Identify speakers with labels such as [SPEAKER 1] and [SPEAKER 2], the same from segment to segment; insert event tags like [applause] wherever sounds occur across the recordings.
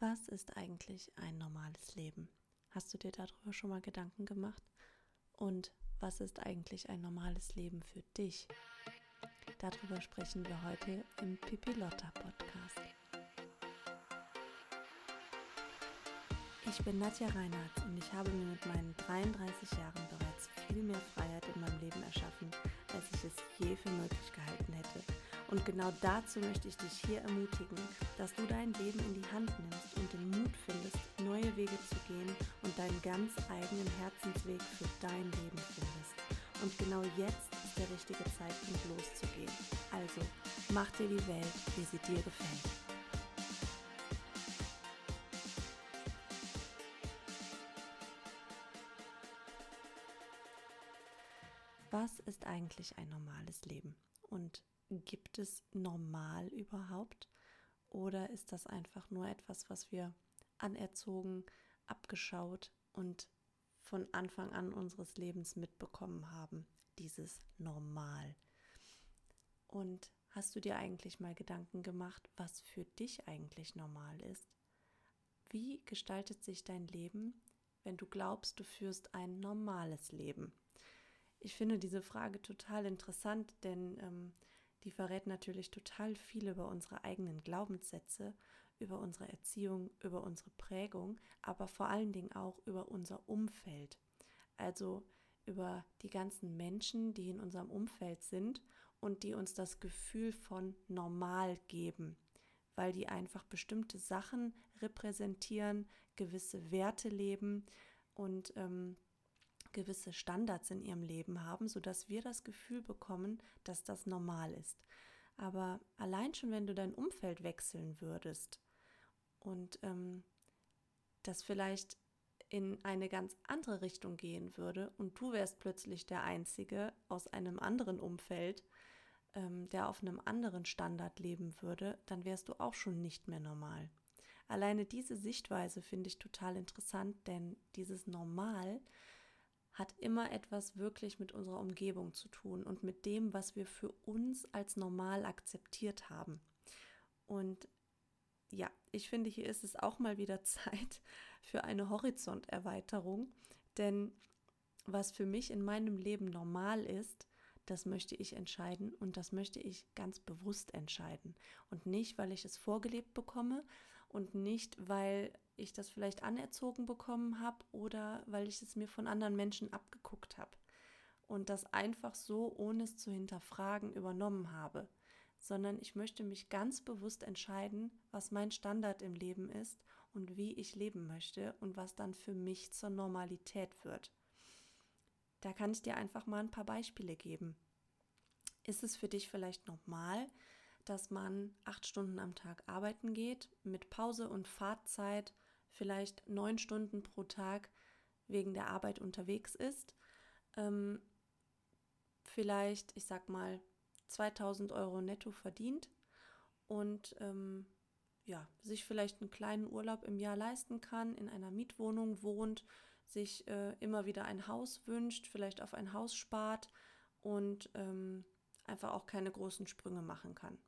[SPEAKER 1] Was ist eigentlich ein normales Leben? Hast du dir darüber schon mal Gedanken gemacht? Und was ist eigentlich ein normales Leben für dich? Darüber sprechen wir heute im Pipilotta Podcast. Ich bin Nadja Reinhardt und ich habe mir mit meinen 33 Jahren bereits viel mehr Freiheit in meinem Leben erschaffen, als ich es je für möglich gehalten hätte. Und genau dazu möchte ich dich hier ermutigen, dass du dein Leben in die Hand nimmst und den Mut findest, neue Wege zu gehen und deinen ganz eigenen Herzensweg für dein Leben findest. Und genau jetzt ist der richtige Zeitpunkt loszugehen. Also, mach dir die Welt, wie sie dir gefällt. Was ist eigentlich ein normales Leben? Und gibt es normal überhaupt? Oder ist das einfach nur etwas, was wir anerzogen, abgeschaut und von Anfang an unseres Lebens mitbekommen haben, dieses Normal? Und hast du dir eigentlich mal Gedanken gemacht, was für dich eigentlich normal ist? Wie gestaltet sich dein Leben, wenn du glaubst, du führst ein normales Leben? Ich finde diese Frage total interessant, denn ähm, die verrät natürlich total viel über unsere eigenen Glaubenssätze, über unsere Erziehung, über unsere Prägung, aber vor allen Dingen auch über unser Umfeld. Also über die ganzen Menschen, die in unserem Umfeld sind und die uns das Gefühl von normal geben, weil die einfach bestimmte Sachen repräsentieren, gewisse Werte leben und ähm, gewisse Standards in ihrem Leben haben, sodass wir das Gefühl bekommen, dass das normal ist. Aber allein schon, wenn du dein Umfeld wechseln würdest und ähm, das vielleicht in eine ganz andere Richtung gehen würde und du wärst plötzlich der Einzige aus einem anderen Umfeld, ähm, der auf einem anderen Standard leben würde, dann wärst du auch schon nicht mehr normal. Alleine diese Sichtweise finde ich total interessant, denn dieses Normal hat immer etwas wirklich mit unserer Umgebung zu tun und mit dem, was wir für uns als normal akzeptiert haben. Und ja, ich finde, hier ist es auch mal wieder [laughs] Zeit für eine Horizonterweiterung, denn was für mich in meinem Leben normal ist, das möchte ich entscheiden und das möchte ich ganz bewusst entscheiden. Und nicht, weil ich es vorgelebt bekomme und nicht, weil ich das vielleicht anerzogen bekommen habe oder weil ich es mir von anderen Menschen abgeguckt habe und das einfach so, ohne es zu hinterfragen, übernommen habe, sondern ich möchte mich ganz bewusst entscheiden, was mein Standard im Leben ist und wie ich leben möchte und was dann für mich zur Normalität wird. Da kann ich dir einfach mal ein paar Beispiele geben. Ist es für dich vielleicht normal, dass man acht Stunden am Tag arbeiten geht, mit Pause und Fahrtzeit vielleicht neun Stunden pro Tag wegen der Arbeit unterwegs ist, ähm, vielleicht, ich sag mal, 2000 Euro netto verdient und ähm, ja, sich vielleicht einen kleinen Urlaub im Jahr leisten kann, in einer Mietwohnung wohnt, sich äh, immer wieder ein Haus wünscht, vielleicht auf ein Haus spart und ähm, einfach auch keine großen Sprünge machen kann.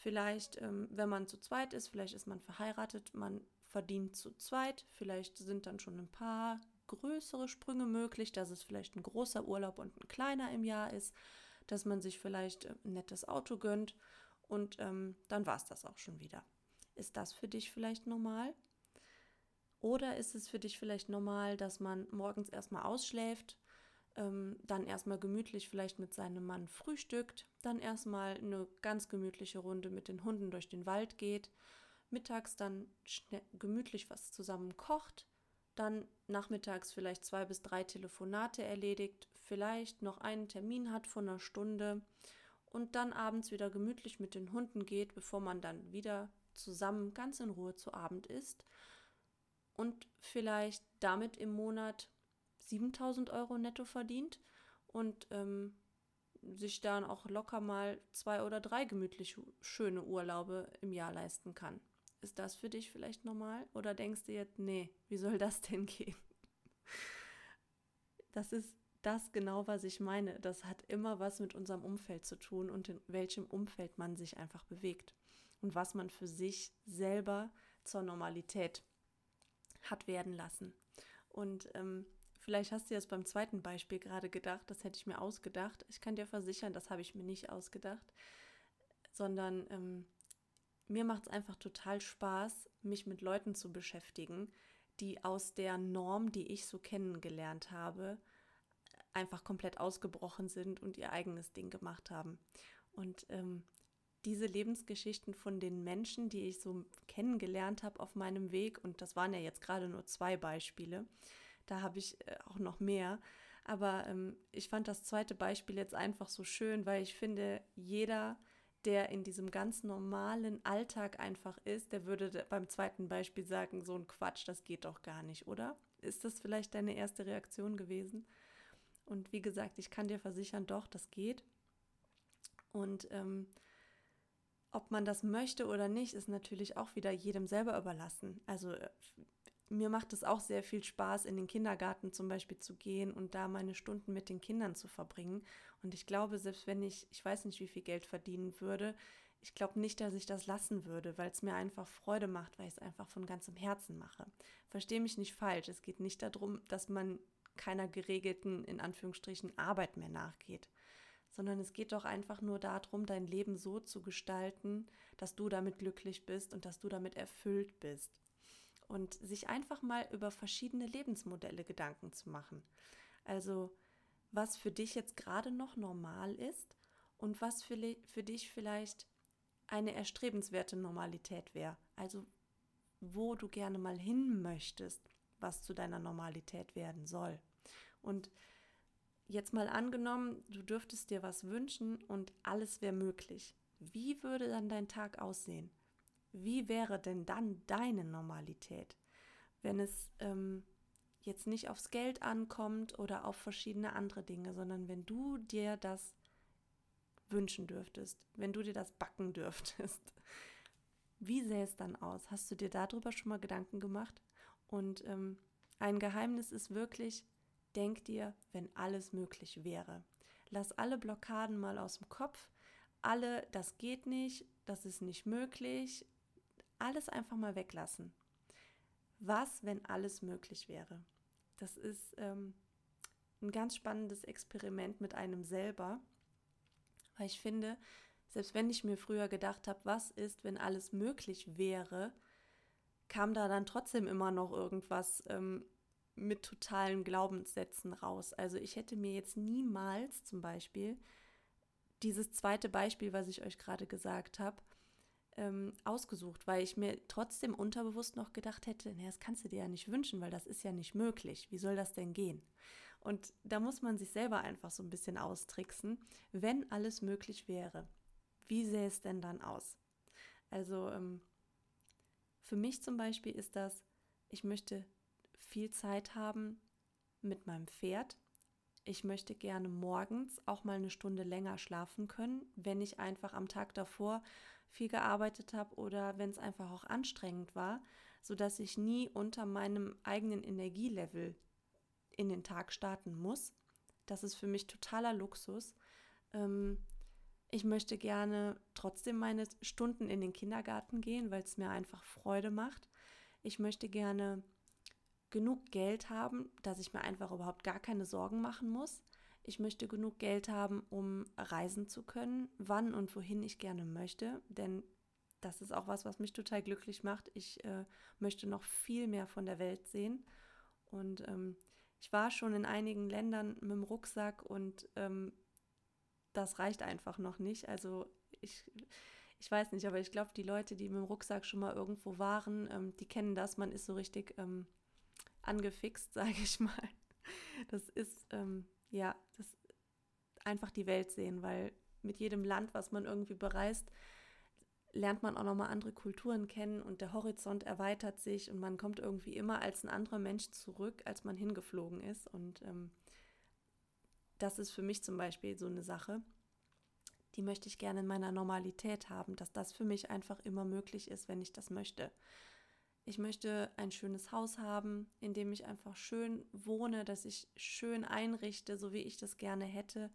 [SPEAKER 1] Vielleicht, ähm, wenn man zu zweit ist, vielleicht ist man verheiratet, man verdient zu zweit, vielleicht sind dann schon ein paar größere Sprünge möglich, dass es vielleicht ein großer Urlaub und ein kleiner im Jahr ist, dass man sich vielleicht äh, ein nettes Auto gönnt und ähm, dann war es das auch schon wieder. Ist das für dich vielleicht normal? Oder ist es für dich vielleicht normal, dass man morgens erstmal ausschläft, ähm, dann erstmal gemütlich vielleicht mit seinem Mann frühstückt, dann erstmal eine ganz gemütliche Runde mit den Hunden durch den Wald geht, mittags dann gemütlich was zusammen kocht, dann nachmittags vielleicht zwei bis drei Telefonate erledigt, vielleicht noch einen Termin hat von einer Stunde und dann abends wieder gemütlich mit den Hunden geht, bevor man dann wieder zusammen ganz in Ruhe zu Abend isst und vielleicht damit im Monat 7000 Euro netto verdient und ähm, sich dann auch locker mal zwei oder drei gemütlich schöne Urlaube im Jahr leisten kann. Ist das für dich vielleicht normal? Oder denkst du jetzt, nee, wie soll das denn gehen? [laughs] Das ist das genau, was ich meine. Das hat immer was mit unserem Umfeld zu tun und in welchem Umfeld man sich einfach bewegt und was man für sich selber zur Normalität hat werden lassen. Und ähm, vielleicht hast du jetzt beim zweiten Beispiel gerade gedacht, das hätte ich mir ausgedacht. Ich kann dir versichern, das habe ich mir nicht ausgedacht, sondern ähm, mir macht es einfach total Spaß, mich mit Leuten zu beschäftigen, die aus der Norm, die ich so kennengelernt habe, einfach komplett ausgebrochen sind und ihr eigenes Ding gemacht haben. Und ähm, diese Lebensgeschichten von den Menschen, die ich so kennengelernt habe auf meinem Weg, und das waren ja jetzt gerade nur zwei Beispiele, da habe ich äh, auch noch mehr. Aber ähm, ich fand das zweite Beispiel jetzt einfach so schön, weil ich finde, jeder, der in diesem ganz normalen Alltag einfach ist, der würde beim zweiten Beispiel sagen, so ein Quatsch, das geht doch gar nicht, oder? Ist das vielleicht deine erste Reaktion gewesen? Und wie gesagt, ich kann dir versichern, doch, das geht. Und ähm, ob man das möchte oder nicht, ist natürlich auch wieder jedem selber überlassen. Also äh, mir macht es auch sehr viel Spaß, in den Kindergarten zum Beispiel zu gehen und da meine Stunden mit den Kindern zu verbringen. Und ich glaube, selbst wenn ich, ich weiß nicht, wie viel Geld verdienen würde, ich glaube nicht, dass ich das lassen würde, weil es mir einfach Freude macht, weil ich es einfach von ganzem Herzen mache. Verstehe mich nicht falsch. Es geht nicht darum, dass man keiner geregelten, in Anführungsstrichen, Arbeit mehr nachgeht sondern es geht doch einfach nur darum, dein Leben so zu gestalten, dass du damit glücklich bist und dass du damit erfüllt bist. Und sich einfach mal über verschiedene Lebensmodelle Gedanken zu machen. Also was für dich jetzt gerade noch normal ist und was für, für dich vielleicht eine erstrebenswerte Normalität wäre. Also wo du gerne mal hin möchtest, was zu deiner Normalität werden soll. Und Jetzt mal angenommen, du dürftest dir was wünschen und alles wäre möglich. Wie würde dann dein Tag aussehen? Wie wäre denn dann deine Normalität, wenn es ähm, jetzt nicht aufs Geld ankommt oder auf verschiedene andere Dinge, sondern wenn du dir das wünschen dürftest, wenn du dir das backen dürftest? [laughs] Wie sähe es dann aus? Hast du dir darüber schon mal Gedanken gemacht? Und ähm, ein Geheimnis ist wirklich, Denk dir, wenn alles möglich wäre. Lass alle Blockaden mal aus dem Kopf. Alle, das geht nicht, das ist nicht möglich. Alles einfach mal weglassen. Was, wenn alles möglich wäre? Das ist ähm, ein ganz spannendes Experiment mit einem selber, weil ich finde, selbst wenn ich mir früher gedacht habe, was ist, wenn alles möglich wäre, kam da dann trotzdem immer noch irgendwas ähm, mit totalen Glaubenssätzen raus. Also ich hätte mir jetzt niemals zum Beispiel dieses zweite Beispiel, was ich euch gerade gesagt habe, ähm, ausgesucht, weil ich mir trotzdem unterbewusst noch gedacht hätte, naja, das kannst du dir ja nicht wünschen, weil das ist ja nicht möglich. Wie soll das denn gehen? Und da muss man sich selber einfach so ein bisschen austricksen. Wenn alles möglich wäre, wie sähe es denn dann aus? Also ähm, für mich zum Beispiel ist das, ich möchte viel Zeit haben mit meinem Pferd. Ich möchte gerne morgens auch mal eine Stunde länger schlafen können, wenn ich einfach am Tag davor viel gearbeitet habe oder wenn es einfach auch anstrengend war, sodass ich nie unter meinem eigenen Energielevel in den Tag starten muss. Das ist für mich totaler Luxus. Ähm, ich möchte gerne trotzdem meine Stunden in den Kindergarten gehen, weil es mir einfach Freude macht. Ich möchte gerne genug Geld haben, dass ich mir einfach überhaupt gar keine Sorgen machen muss. Ich möchte genug Geld haben, um reisen zu können, wann und wohin ich gerne möchte, denn das ist auch was, was mich total glücklich macht. Ich äh, möchte noch viel mehr von der Welt sehen. Und ähm, ich war schon in einigen Ländern mit dem Rucksack und ähm, das reicht einfach noch nicht. Also ich, ich weiß nicht, aber ich glaube, die Leute, die mit dem Rucksack schon mal irgendwo waren, ähm, die kennen das. Man ist so richtig ähm, angefixt, [laughs] sage ich mal. Das ist, ähm, ja, das einfach die Welt sehen, weil mit jedem Land, was man irgendwie bereist, lernt man auch nochmal andere Kulturen kennen und der Horizont erweitert sich und man kommt irgendwie immer als ein anderer Mensch zurück, als man hingeflogen ist. Und ähm, das ist für mich zum Beispiel so eine Sache, die möchte ich gerne in meiner Normalität haben, dass das für mich einfach immer möglich ist, wenn ich das möchte. Ich möchte ein schönes Haus haben, in dem ich einfach schön wohne, dass ich schön einrichte, so wie ich das gerne hätte.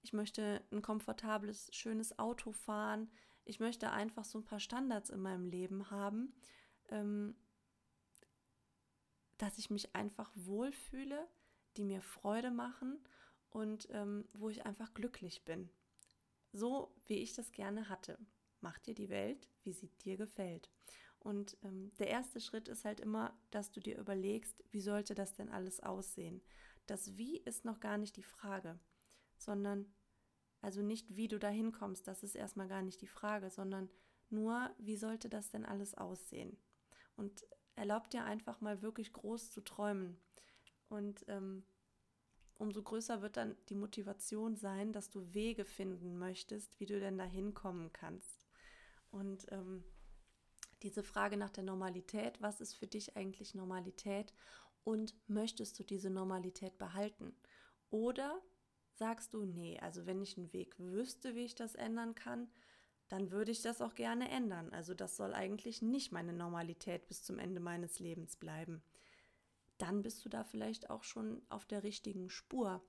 [SPEAKER 1] Ich möchte ein komfortables, schönes Auto fahren. Ich möchte einfach so ein paar Standards in meinem Leben haben, ähm, dass ich mich einfach wohlfühle, die mir Freude machen und ähm, wo ich einfach glücklich bin. So wie ich das gerne hatte. Mach dir die Welt, wie sie dir gefällt. Und ähm, der erste Schritt ist halt immer, dass du dir überlegst, wie sollte das denn alles aussehen. Das Wie ist noch gar nicht die Frage, sondern also nicht, wie du da hinkommst, das ist erstmal gar nicht die Frage, sondern nur, wie sollte das denn alles aussehen? Und erlaub dir einfach mal wirklich groß zu träumen. Und ähm, umso größer wird dann die Motivation sein, dass du Wege finden möchtest, wie du denn da hinkommen kannst. Und ähm, diese Frage nach der Normalität, was ist für dich eigentlich Normalität und möchtest du diese Normalität behalten? Oder sagst du, nee, also wenn ich einen Weg wüsste, wie ich das ändern kann, dann würde ich das auch gerne ändern. Also das soll eigentlich nicht meine Normalität bis zum Ende meines Lebens bleiben. Dann bist du da vielleicht auch schon auf der richtigen Spur,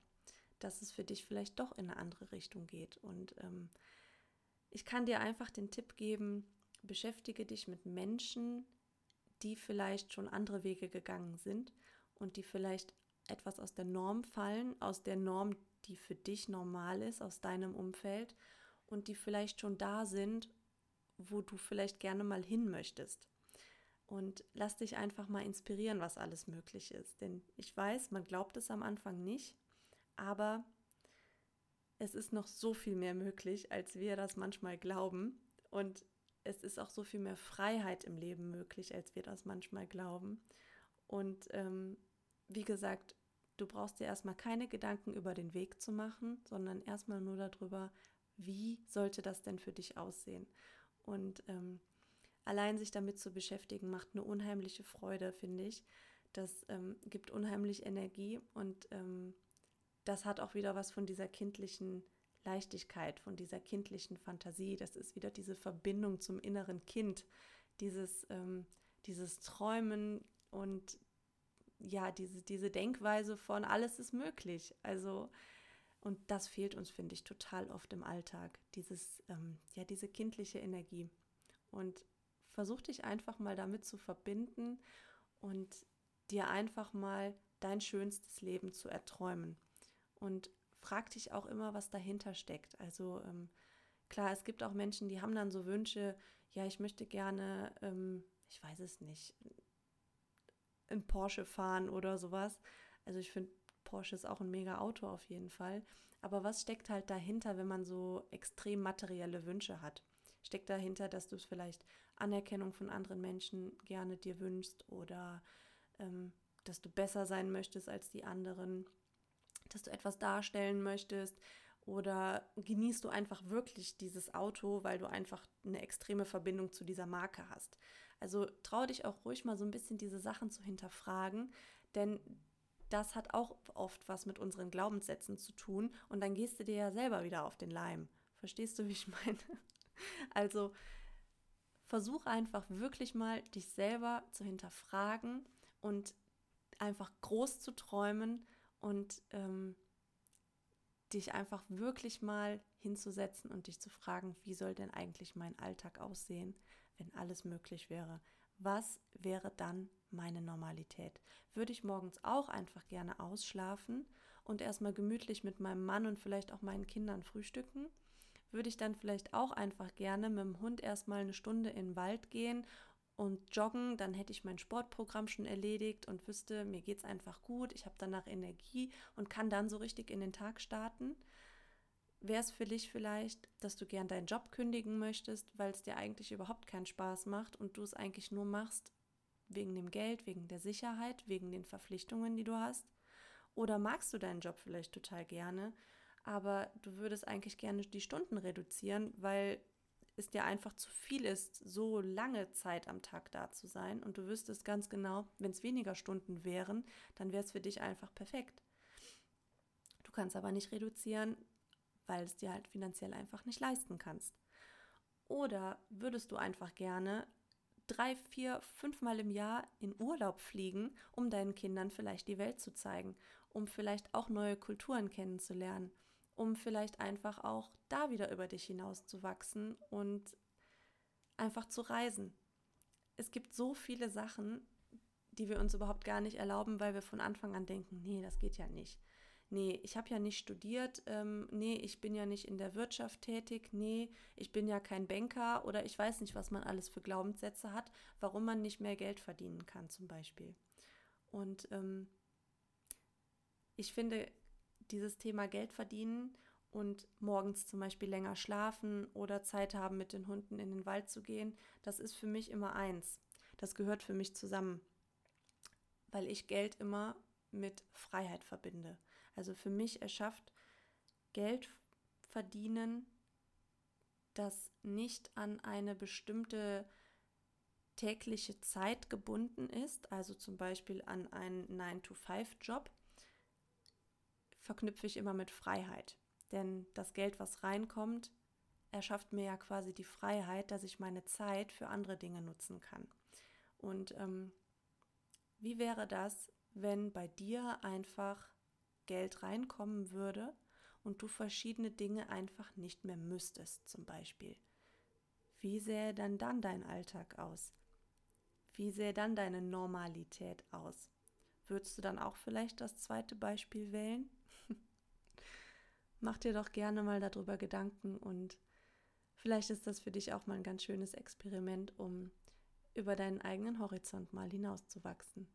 [SPEAKER 1] dass es für dich vielleicht doch in eine andere Richtung geht. Und ähm, ich kann dir einfach den Tipp geben, beschäftige dich mit Menschen, die vielleicht schon andere Wege gegangen sind und die vielleicht etwas aus der Norm fallen, aus der Norm, die für dich normal ist, aus deinem Umfeld und die vielleicht schon da sind, wo du vielleicht gerne mal hin möchtest. Und lass dich einfach mal inspirieren, was alles möglich ist. Denn ich weiß, man glaubt es am Anfang nicht, aber es ist noch so viel mehr möglich, als wir das manchmal glauben. Und es ist auch so viel mehr Freiheit im Leben möglich, als wir das manchmal glauben. Und ähm, wie gesagt, du brauchst dir erstmal keine Gedanken über den Weg zu machen, sondern erstmal nur darüber, wie sollte das denn für dich aussehen. Und ähm, allein sich damit zu beschäftigen, macht eine unheimliche Freude, finde ich. Das ähm, gibt unheimlich Energie und ähm, das hat auch wieder was von dieser kindlichen Leichtigkeit, von dieser kindlichen Fantasie. Das ist wieder diese Verbindung zum inneren Kind, dieses, ähm, dieses Träumen und ja, diese, diese Denkweise von alles ist möglich. Also, und das fehlt uns, finde ich, total oft im Alltag. Dieses, ähm, ja, diese kindliche Energie. Und versuch dich einfach mal damit zu verbinden und dir einfach mal dein schönstes Leben zu erträumen. Und frag dich auch immer, was dahinter steckt. Also ähm, klar, es gibt auch Menschen, die haben dann so Wünsche, ja, ich möchte gerne, ähm, ich weiß es nicht, in Porsche fahren oder sowas. Also ich finde, Porsche ist auch ein mega Auto auf jeden Fall. Aber was steckt halt dahinter, wenn man so extrem materielle Wünsche hat? Steckt dahinter, dass du es vielleicht Anerkennung von anderen Menschen gerne dir wünschst oder ähm, dass du besser sein möchtest als die anderen, dass du etwas darstellen möchtest oder genießt du einfach wirklich dieses Auto, weil du einfach eine extreme Verbindung zu dieser Marke hast. Also trau dich auch ruhig mal so ein bisschen diese Sachen zu hinterfragen, denn das hat auch oft was mit unseren Glaubenssätzen zu tun und dann gehst du dir ja selber wieder auf den Leim. Verstehst du, wie ich meine? [laughs] Also versuch einfach wirklich mal dich selber zu hinterfragen und einfach groß zu träumen und ähm, dich einfach wirklich mal hinzusetzen und dich zu fragen, wie soll denn eigentlich mein Alltag aussehen? wenn alles möglich wäre, was wäre dann meine Normalität? Würde ich morgens auch einfach gerne ausschlafen und erstmal gemütlich mit meinem Mann und vielleicht auch meinen Kindern frühstücken? Würde ich dann vielleicht auch einfach gerne mit dem Hund erstmal eine Stunde in den Wald gehen und joggen, dann hätte ich mein Sportprogramm schon erledigt und wüsste, mir geht es einfach gut, ich habe danach Energie und kann dann so richtig in den Tag starten wäre es für dich vielleicht, dass du gern deinen Job kündigen möchtest, weil es dir eigentlich überhaupt keinen Spaß macht und du es eigentlich nur machst wegen dem Geld, wegen der Sicherheit, wegen den Verpflichtungen, die du hast? Oder magst du deinen Job vielleicht total gerne, aber du würdest eigentlich gerne die Stunden reduzieren, weil es dir einfach zu viel ist, so lange Zeit am Tag da zu sein und du wüsstest ganz genau, wenn es weniger Stunden wären, dann wäre es für dich einfach perfekt. Du kannst aber nicht reduzieren, weil es dir halt finanziell einfach nicht leisten kannst. Oder würdest du einfach gerne drei, vier, fünfmal im Jahr in Urlaub fliegen, um deinen Kindern vielleicht die Welt zu zeigen, um vielleicht auch neue Kulturen kennenzulernen, um vielleicht einfach auch da wieder über dich hinaus zu wachsen und einfach zu reisen. es gibt so viele Sachen, die wir uns überhaupt gar nicht erlauben, weil wir von Anfang an denken, nee, das geht ja nicht. Nee, ich habe ja nicht studiert, ähm, nee, ich bin ja nicht in der Wirtschaft tätig, nee, ich bin ja kein Banker oder ich weiß nicht, was man alles für Glaubenssätze hat, warum man nicht mehr Geld verdienen kann zum Beispiel. Und ähm, ich finde, dieses Thema Geld verdienen und morgens zum Beispiel länger schlafen oder Zeit haben, mit den Hunden in den Wald zu gehen, das ist für mich immer eins. Das gehört für mich zusammen, weil ich Geld immer mit Freiheit verbinde. Also für mich erschafft Geld verdienen, das nicht an eine bestimmte tägliche Zeit gebunden ist, also zum Beispiel an einen 9-to-5-Job, verknüpfe ich immer mit Freiheit. Denn das Geld, was reinkommt, erschafft mir ja quasi die Freiheit, dass ich meine Zeit für andere Dinge nutzen kann. Und ähm, wie wäre das, wenn bei dir einfach Geld reinkommen würde und du verschiedene Dinge einfach nicht mehr müsstest, zum Beispiel? Wie sähe dann dann dein Alltag aus? Wie sähe dann deine Normalität aus? Würdest du dann auch vielleicht das zweite Beispiel wählen? Mach dir doch gerne mal darüber Gedanken und vielleicht ist das für dich auch mal ein ganz schönes Experiment, um über deinen eigenen Horizont mal hinauszuwachsen.